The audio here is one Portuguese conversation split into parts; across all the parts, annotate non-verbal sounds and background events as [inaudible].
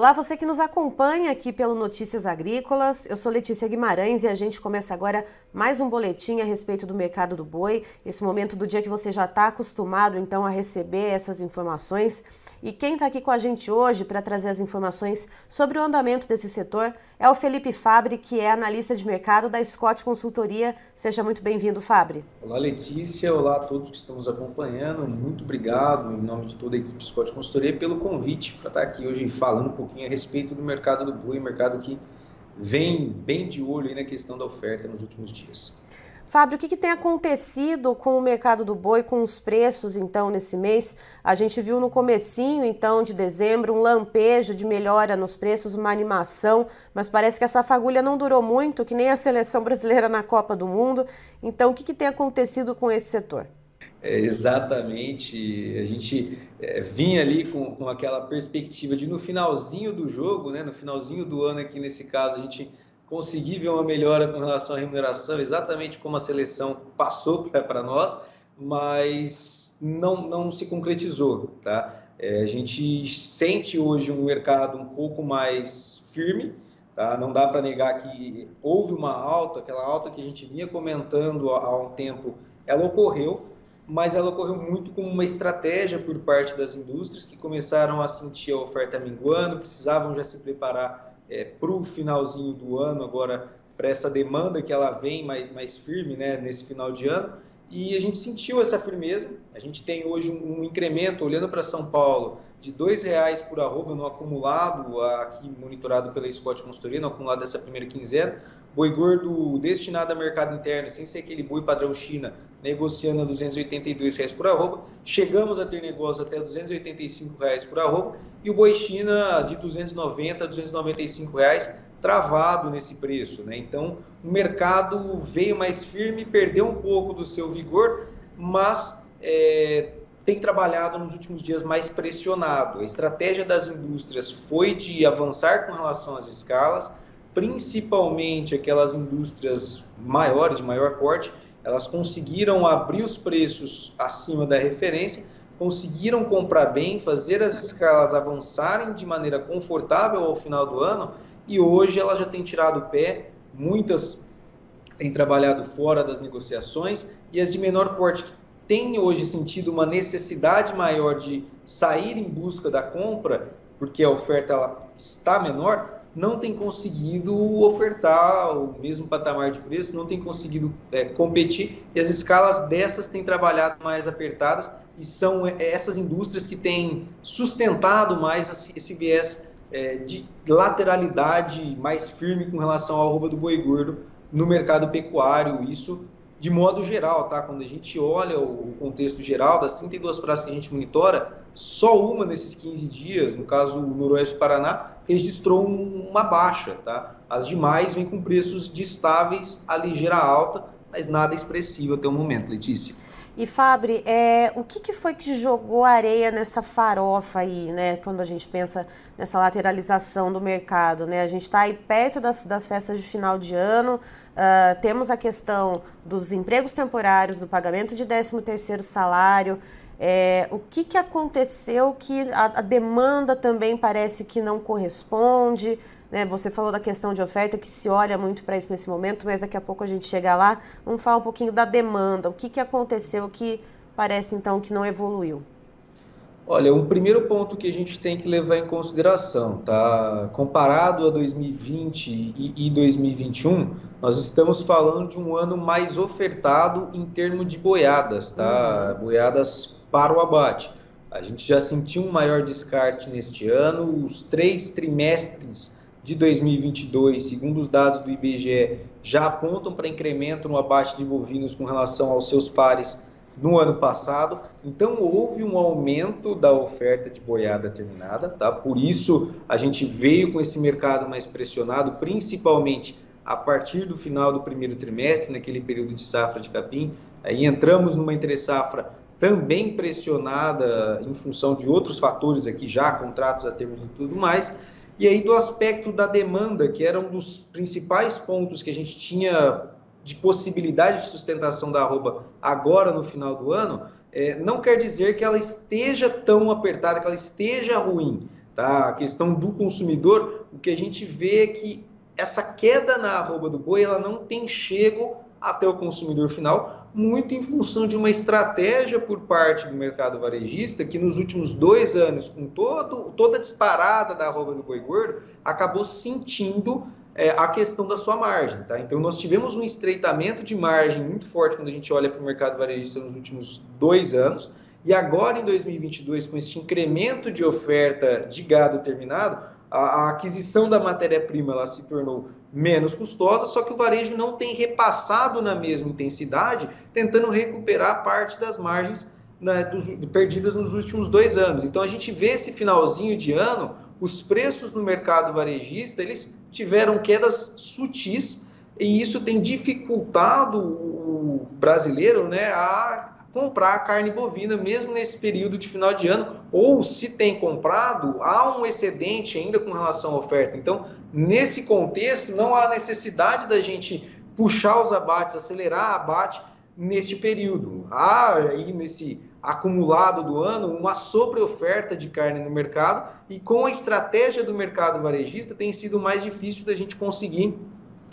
Olá, você que nos acompanha aqui pelo Notícias Agrícolas. Eu sou Letícia Guimarães e a gente começa agora mais um boletim a respeito do mercado do boi. Esse momento do dia que você já está acostumado então a receber essas informações. E quem está aqui com a gente hoje para trazer as informações sobre o andamento desse setor é o Felipe Fabre, que é analista de mercado da Scott Consultoria. Seja muito bem-vindo, Fabre. Olá, Letícia. Olá a todos que estão nos acompanhando. Muito obrigado, em nome de toda a equipe Scott Consultoria, pelo convite para estar aqui hoje falando um pouquinho a respeito do mercado do boi, mercado que vem bem de olho na questão da oferta nos últimos dias. Fábio, o que, que, tem acontecido com o mercado do boi, com os preços, então, nesse mês? A gente viu no comecinho, então, de dezembro, um lampejo de melhora nos preços, uma animação, mas parece que essa fagulha não durou muito, que nem a seleção brasileira na Copa do Mundo. Então, o que, que tem acontecido com esse setor? É, exatamente, a gente é, vinha ali com, com aquela perspectiva de no finalzinho do jogo, né, no finalzinho do ano aqui nesse caso, a gente conseguir ver uma melhora com relação à remuneração, exatamente como a seleção passou [laughs] para nós, mas não, não se concretizou. Tá? É, a gente sente hoje um mercado um pouco mais firme, tá? não dá para negar que houve uma alta, aquela alta que a gente vinha comentando há, um tempo, ela ocorreu, mas ela ocorreu muito como uma estratégia por parte das indústrias que começaram a sentir a oferta minguando, precisavam já se preparar é, para o finalzinho do ano, agora para essa demanda que ela vem mais, mais firme né, nesse final de ano. E a gente sentiu essa firmeza. A gente tem hoje um, um incremento, olhando para São Paulo, de R$ reais por arroba no acumulado, aqui monitorado pela Scott Consultoria, no acumulado dessa primeira quinzena. Boi gordo destinado a mercado interno, sem ser aquele boi padrão China, negociando a 282 reais por arroba. Chegamos a ter negócio até 285 reais por arroba. E o boi China de R$ 290 a 295 reais, travado nesse preço. Né? Então, o mercado veio mais firme, perdeu um pouco do seu vigor, mas é, tem trabalhado nos últimos dias mais pressionado. A estratégia das indústrias foi de avançar com relação às escalas, principalmente aquelas indústrias maiores, de maior porte, elas conseguiram abrir os preços acima da referência, conseguiram comprar bem, fazer as escalas avançarem de maneira confortável ao final do ano e hoje elas já têm tirado o pé, muitas têm trabalhado fora das negociações e as de menor porte que têm hoje sentido uma necessidade maior de sair em busca da compra, porque a oferta está menor, não tem conseguido ofertar o mesmo patamar de preço, não tem conseguido é, competir e as escalas dessas têm trabalhado mais apertadas e são é, essas indústrias que têm sustentado mais esse viés é, de lateralidade mais firme com relação ao arroba do boi gordo no mercado pecuário. Isso de modo geral, tá? Quando a gente olha o contexto geral das 32 praças que a gente monitora, só uma nesses 15 dias, no caso o Noroeste do Paraná, registrou uma baixa, tá? As demais vêm com preços de estáveis a ligeira alta, mas nada expressivo até o momento, Letícia. E Fabre, é, o que, que, foi que jogou areia nessa farofa aí, né? Quando a gente pensa nessa lateralização do mercado, né? A gente está aí perto das, das festas de final de ano, Uh, temos a questão dos empregos temporários, do pagamento de 13º salário. É, o que, que aconteceu que a, a, demanda também parece que não corresponde? Né? Você falou da questão de oferta, que se olha muito para isso nesse momento, mas daqui a pouco a gente chega lá. Vamos falar um pouquinho da demanda. O que, que aconteceu que parece então que não evoluiu? Olha, um primeiro ponto que a gente tem que levar em consideração, tá? Comparado a 2020 e, e 2021, nós estamos falando de um ano mais ofertado em termos de boiadas, tá? Uhum. Boiadas para o abate. A gente já sentiu um maior descarte neste ano, os três trimestres de 2022, segundo os dados do IBGE, já apontam para incremento no abate de bovinos com relação aos seus pares no ano passado. Então houve um aumento da oferta de boiada terminada, tá? Por isso a gente veio com esse mercado mais pressionado, principalmente a partir do final do primeiro trimestre, naquele período de safra de capim. Aí entramos numa entre safra também pressionada em função de outros fatores aqui já, contratos a termos e tudo mais. E aí do aspecto da demanda, que era um dos principais pontos que a gente tinha de possibilidade de sustentação da arroba agora no final do ano, é, não quer dizer que ela esteja tão apertada, que ela esteja ruim. Tá? A questão do consumidor, o que a gente vê é que essa queda na arroba do boi ela não tem chego até o consumidor final, muito em função de uma estratégia por parte do mercado varejista que nos últimos dois anos, com todo, toda a disparada da arroba do boi gordo, acabou sentindo é, a questão da sua margem. Tá? Então, nós tivemos um estreitamento de margem muito forte quando a gente olha para o mercado varejista nos últimos dois anos, e agora em 2022, com esse incremento de oferta de gado terminado, a, a aquisição da matéria-prima ela se tornou menos custosa, só que o varejo não tem repassado na mesma intensidade, tentando recuperar parte das margens né, dos, perdidas nos últimos dois anos. Então a gente vê esse finalzinho de ano, os preços no mercado varejista eles tiveram quedas sutis e isso tem dificultado o brasileiro né, a comprar carne bovina, mesmo nesse período de final de ano, ou se tem comprado, há um excedente ainda com relação à oferta. Então, nesse contexto, não há necessidade da gente puxar os abates, acelerar abate neste período. Há aí nesse acumulado do ano uma sobre-oferta de carne no mercado e com a estratégia do mercado varejista tem sido mais difícil da gente conseguir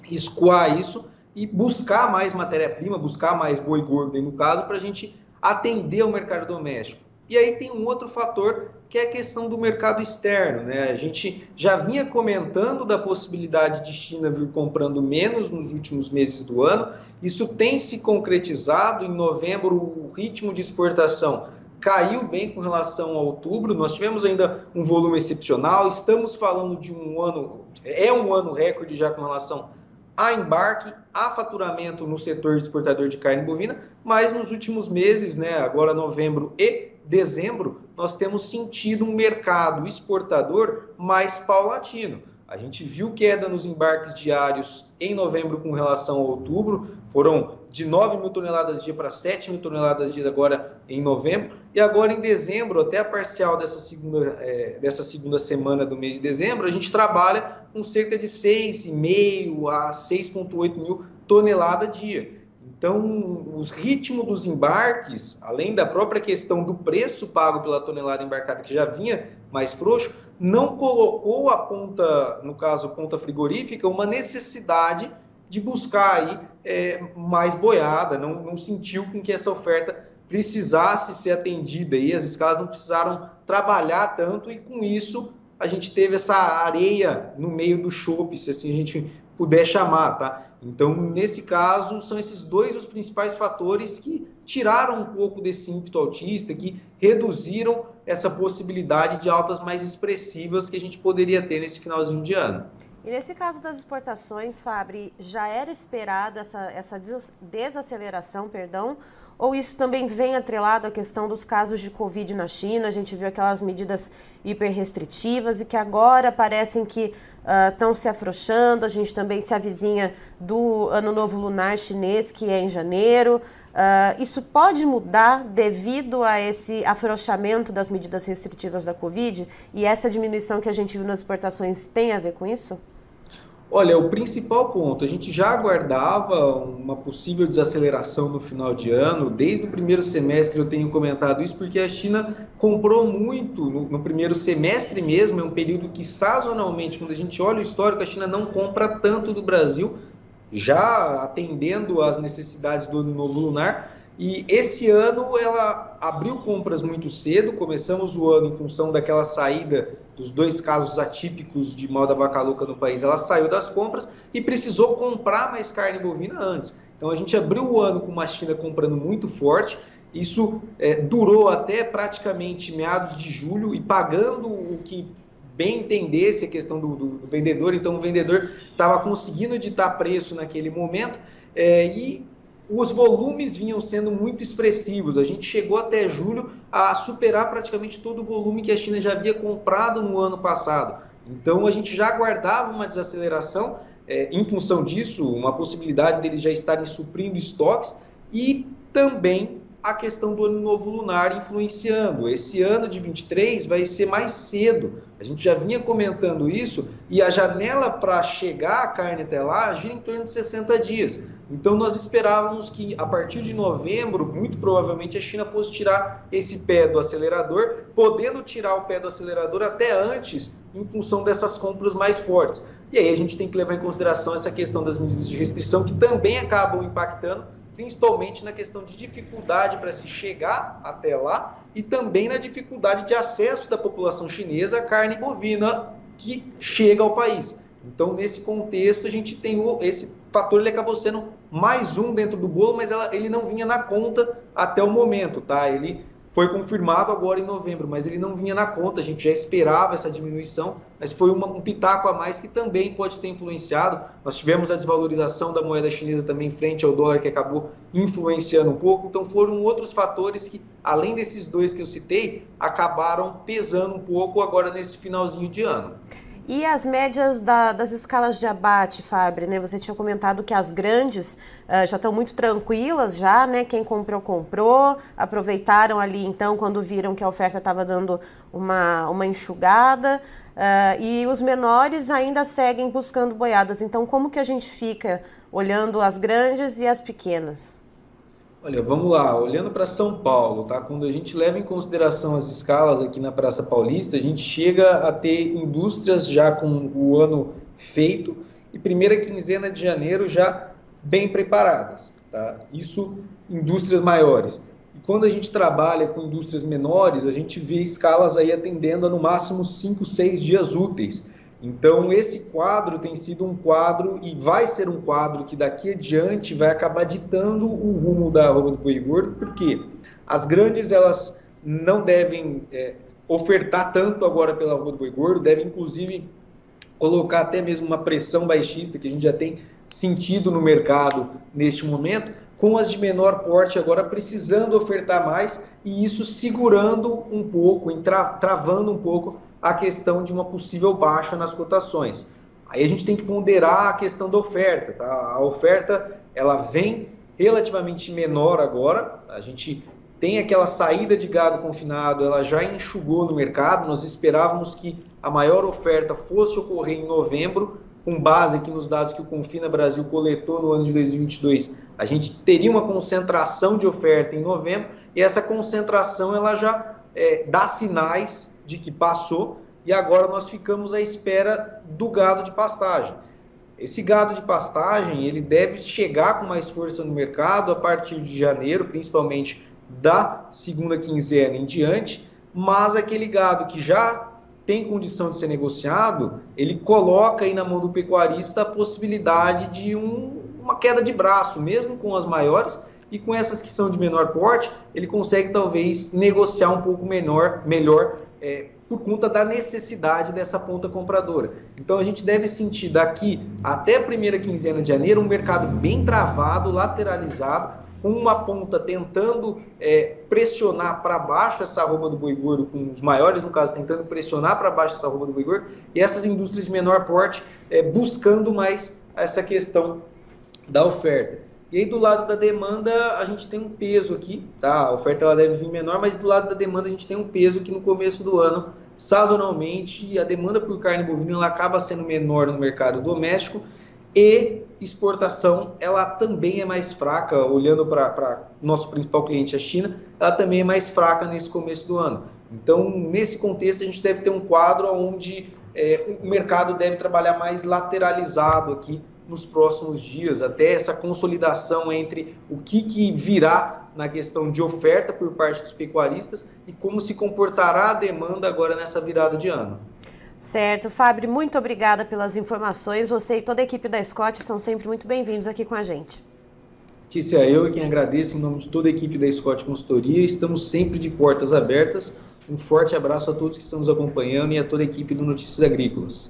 escoar isso e buscar mais matéria-prima, buscar mais boi gordo, no caso, para a gente atender o mercado doméstico. E aí tem um outro fator que é a questão do mercado externo. Né? A gente já vinha comentando da possibilidade de China vir comprando menos nos últimos meses do ano. Isso tem se concretizado. Em novembro, o ritmo de exportação caiu bem com relação a outubro. Nós tivemos ainda um volume excepcional. Estamos falando de um ano, é um ano recorde já com relação a embarque, a faturamento no setor exportador de carne bovina, mas nos últimos meses, né, agora novembro e dezembro, nós temos sentido um mercado exportador mais paulatino. A gente viu queda nos embarques diários em novembro com relação a outubro, foram de 9 mil toneladas dia para 7 mil toneladas dia agora em novembro, e agora em dezembro, até a parcial dessa segunda, é, dessa segunda semana do mês de dezembro, a gente trabalha com cerca de 6,5 a 6,8 mil toneladas dia. Então, o ritmo dos embarques, além da própria questão do preço pago pela tonelada embarcada, que já vinha mais frouxo, não colocou a ponta, no caso, ponta frigorífica, uma necessidade de buscar aí é, mais boiada, não, não sentiu com que essa oferta precisasse ser atendida e as escalas não precisaram trabalhar tanto e com isso a gente teve essa areia no meio do chope, se assim a gente puder chamar, tá? Então, nesse caso, são esses dois os principais fatores que tiraram um pouco desse ímpeto autista, que reduziram essa possibilidade de altas mais expressivas que a gente poderia ter nesse finalzinho de ano. E nesse caso das exportações, Fabri, já era esperado essa, essa desaceleração, perdão, ou isso também vem atrelado à questão dos casos de Covid na China? A gente viu aquelas medidas hiper restritivas e que agora parecem que estão uh, se afrouxando. A gente também se avizinha do Ano Novo Lunar Chinês, que é em janeiro. Uh, isso pode mudar devido a esse afrouxamento das medidas restritivas da Covid? E essa diminuição que a gente viu nas exportações tem a ver com isso? Olha, o principal ponto, a gente já aguardava uma possível desaceleração no final de ano. Desde o primeiro semestre eu tenho comentado isso, porque a China comprou muito no, no primeiro semestre mesmo. É um período que, sazonalmente, quando a gente olha o histórico, a China não compra tanto do Brasil, já atendendo às necessidades do ano novo lunar. E esse ano ela abriu compras muito cedo, começamos o ano em função daquela saída dos dois casos atípicos de mal da vaca louca no país. Ela saiu das compras e precisou comprar mais carne bovina antes. Então a gente abriu o ano com uma China comprando muito forte. Isso é, durou até praticamente meados de julho e pagando o que bem entendesse a questão do, do, do vendedor. Então o vendedor estava conseguindo ditar preço naquele momento é, e os volumes vinham sendo muito expressivos. A gente chegou até julho a superar praticamente todo o volume que a China já havia comprado no ano passado. Então a gente já aguardava uma desaceleração é, em função disso, uma possibilidade deles já estarem suprindo estoques e também a questão do ano novo lunar influenciando. Esse ano de 23 vai ser mais cedo. A gente já vinha comentando isso e a janela para chegar a carne até lá gira em torno de 60 dias. Então nós esperávamos que a partir de novembro, muito provavelmente a China fosse tirar esse pé do acelerador, podendo tirar o pé do acelerador até antes, em função dessas compras mais fortes. E aí a gente tem que levar em consideração essa questão das medidas de restrição que também acabam impactando principalmente na questão de dificuldade para se chegar até lá e também na dificuldade de acesso da população chinesa à carne bovina que chega ao país. Então, nesse contexto, a gente tem o, esse fator, ele acabou sendo mais um dentro do bolo, mas ela, ele não vinha na conta até o momento, tá? Ele foi confirmado agora em novembro, mas ele não vinha na conta, a gente já esperava essa diminuição, mas foi uma, um pitaco a mais que também pode ter influenciado. Nós tivemos a desvalorização da moeda chinesa também frente ao dólar, que acabou influenciando um pouco. Então foram outros fatores que, além desses dois que eu citei, acabaram pesando um pouco agora nesse finalzinho de ano. E as médias da, das escalas de abate, Fabre, né? Você tinha comentado que as grandes uh, já estão muito tranquilas já, né? Quem comprou, comprou. Aproveitaram ali, então, quando viram que a oferta estava dando uma, uma enxugada. Uh, e os menores ainda seguem buscando boiadas. Então, como que a gente fica olhando as grandes e as pequenas? Olha, vamos lá, olhando para São Paulo, tá? Quando a gente leva em consideração as escalas aqui na Praça Paulista, a gente chega a ter indústrias já com o ano feito e primeira quinzena de janeiro já bem preparadas, tá? Isso indústrias maiores. E quando a gente trabalha com indústrias menores, a gente vê escalas aí atendendo a no máximo 5, 6 dias úteis. Então, esse quadro tem sido um quadro e vai ser um quadro que daqui adiante vai acabar ditando o rumo da roupa do boi gordo, porque as grandes elas não devem é, ofertar tanto agora pela roupa do boi gordo, devem inclusive colocar até mesmo uma pressão baixista que a gente já tem sentido no mercado neste momento, com as de menor porte agora precisando ofertar mais e isso segurando um pouco, travando um pouco a questão de uma possível baixa nas cotações. Aí a gente tem que ponderar a questão da oferta. Tá? A oferta ela vem relativamente menor agora. A gente tem aquela saída de gado confinado, ela já enxugou no mercado. Nós esperávamos que a maior oferta fosse ocorrer em novembro, com base aqui nos dados que o Confina Brasil coletou no ano de 2022. A gente teria uma concentração de oferta em novembro e essa concentração ela já é, dá sinais de que passou e agora nós ficamos à espera do gado de pastagem. Esse gado de pastagem ele deve chegar com mais força no mercado a partir de janeiro, principalmente da segunda quinzena em diante, mas aquele gado que já tem condição de ser negociado, ele coloca aí na mão do pecuarista a possibilidade de um, uma queda de braço, mesmo com as maiores, e com essas que são de menor porte, ele consegue talvez negociar um pouco menor, melhor é, por conta da necessidade dessa ponta compradora. Então a gente deve sentir daqui até a primeira quinzena de janeiro um mercado bem travado, lateralizado, com uma ponta tentando é, pressionar para baixo essa arroba do boi gordo, com os maiores, no caso, tentando pressionar para baixo essa arroba do boi gordo, e essas indústrias de menor porte é, buscando mais essa questão da oferta. E aí do lado da demanda a gente tem um peso aqui, tá? A oferta ela deve vir menor, mas do lado da demanda a gente tem um peso que no começo do ano, sazonalmente, a demanda por carne bovina ela acaba sendo menor no mercado doméstico e exportação ela também é mais fraca, olhando para nosso principal cliente, a China, ela também é mais fraca nesse começo do ano. Então, nesse contexto, a gente deve ter um quadro onde é, o mercado deve trabalhar mais lateralizado aqui nos próximos dias, até essa consolidação entre o que, que virá na questão de oferta por parte dos pecuaristas e como se comportará a demanda agora nessa virada de ano. Certo, Fábio, muito obrigada pelas informações. Você e toda a equipe da Scott são sempre muito bem-vindos aqui com a gente. Tícia, eu quem agradeço em nome de toda a equipe da Scott Consultoria. Estamos sempre de portas abertas. Um forte abraço a todos que estão nos acompanhando e a toda a equipe do Notícias Agrícolas.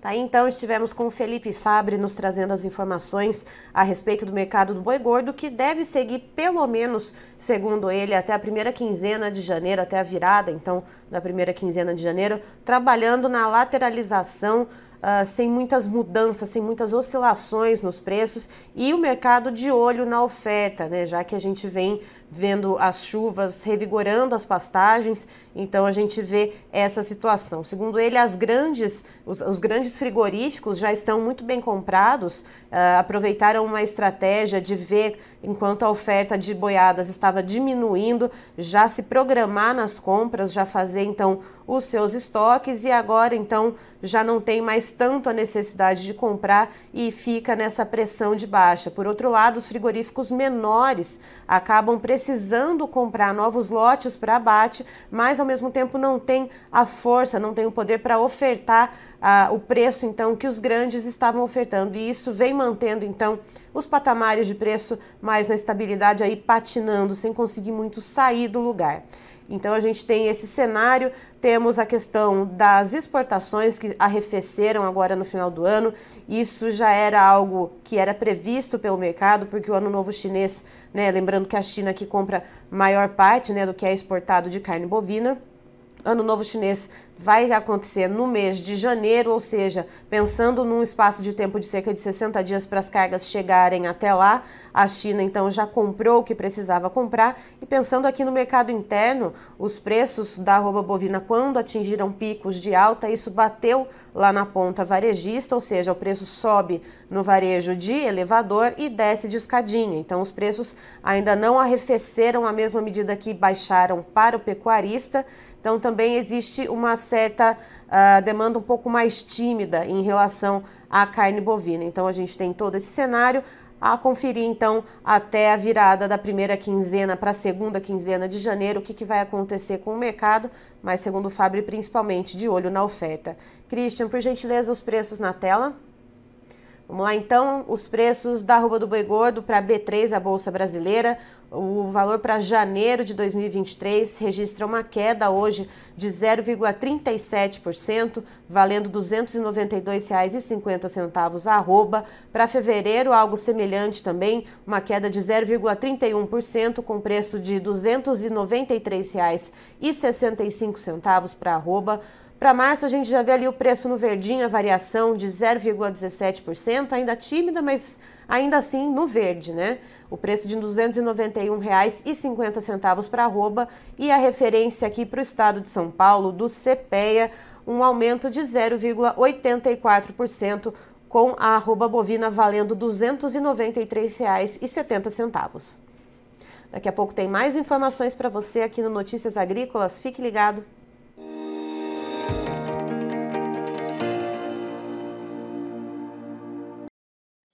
Tá, então estivemos com o Felipe Fabre nos trazendo as informações a respeito do mercado do boi gordo, que deve seguir pelo menos, segundo ele, até a primeira quinzena de janeiro, até a virada, então, da primeira quinzena de janeiro, trabalhando na lateralização Uh, sem muitas mudanças, sem muitas oscilações nos preços e o mercado de olho na oferta, né? Já que a gente vem vendo as chuvas revigorando as pastagens, então a gente vê essa situação. Segundo ele, as grandes, os, os grandes frigoríficos já estão muito bem comprados, uh, aproveitaram uma estratégia de ver enquanto a oferta de boiadas estava diminuindo, já se programar nas compras, já fazer então os seus estoques e agora então já não tem mais tanto a necessidade de comprar e fica nessa pressão de baixa. Por outro lado, os frigoríficos menores acabam precisando comprar novos lotes para abate, mas ao mesmo tempo não tem a força, não tem o poder para ofertar ah, o preço então que os grandes estavam ofertando e isso vem mantendo então os patamares de preço mais na estabilidade aí patinando sem conseguir muito sair do lugar. Então a gente tem esse cenário, temos a questão das exportações que arrefeceram agora no final do ano. Isso já era algo que era previsto pelo mercado, porque o ano novo chinês, né, lembrando que a China que compra maior parte, né, do que é exportado de carne bovina. Ano Novo Chinês vai acontecer no mês de janeiro, ou seja, pensando num espaço de tempo de cerca de 60 dias para as cargas chegarem até lá, a China então já comprou o que precisava comprar e pensando aqui no mercado interno, os preços da arroba bovina quando atingiram picos de alta, isso bateu lá na ponta varejista, ou seja, o preço sobe no varejo de elevador e desce de escadinha. Então os preços ainda não arrefeceram a mesma medida que baixaram para o pecuarista. Então também existe uma certa uh, demanda um pouco mais tímida em relação à carne bovina. Então a gente tem todo esse cenário a conferir então até a virada da primeira quinzena para a segunda quinzena de janeiro o que, que vai acontecer com o mercado, mas segundo o Fabri principalmente de olho na oferta. Christian, por gentileza, os preços na tela. Vamos lá então, os preços da arroba do boi gordo para B3, a Bolsa Brasileira. O valor para janeiro de 2023 registra uma queda hoje de 0,37%, valendo R$ 292,50 a arroba. Para fevereiro, algo semelhante também, uma queda de 0,31%, com preço de R$ 293,65 para arroba. Para março, a gente já vê ali o preço no verdinho, a variação de 0,17%, ainda tímida, mas ainda assim no verde, né? O preço de R$ 291,50 para arroba e a referência aqui para o estado de São Paulo do CPEA, um aumento de 0,84%, com a arroba bovina valendo R$ 293,70. Daqui a pouco tem mais informações para você aqui no Notícias Agrícolas. Fique ligado.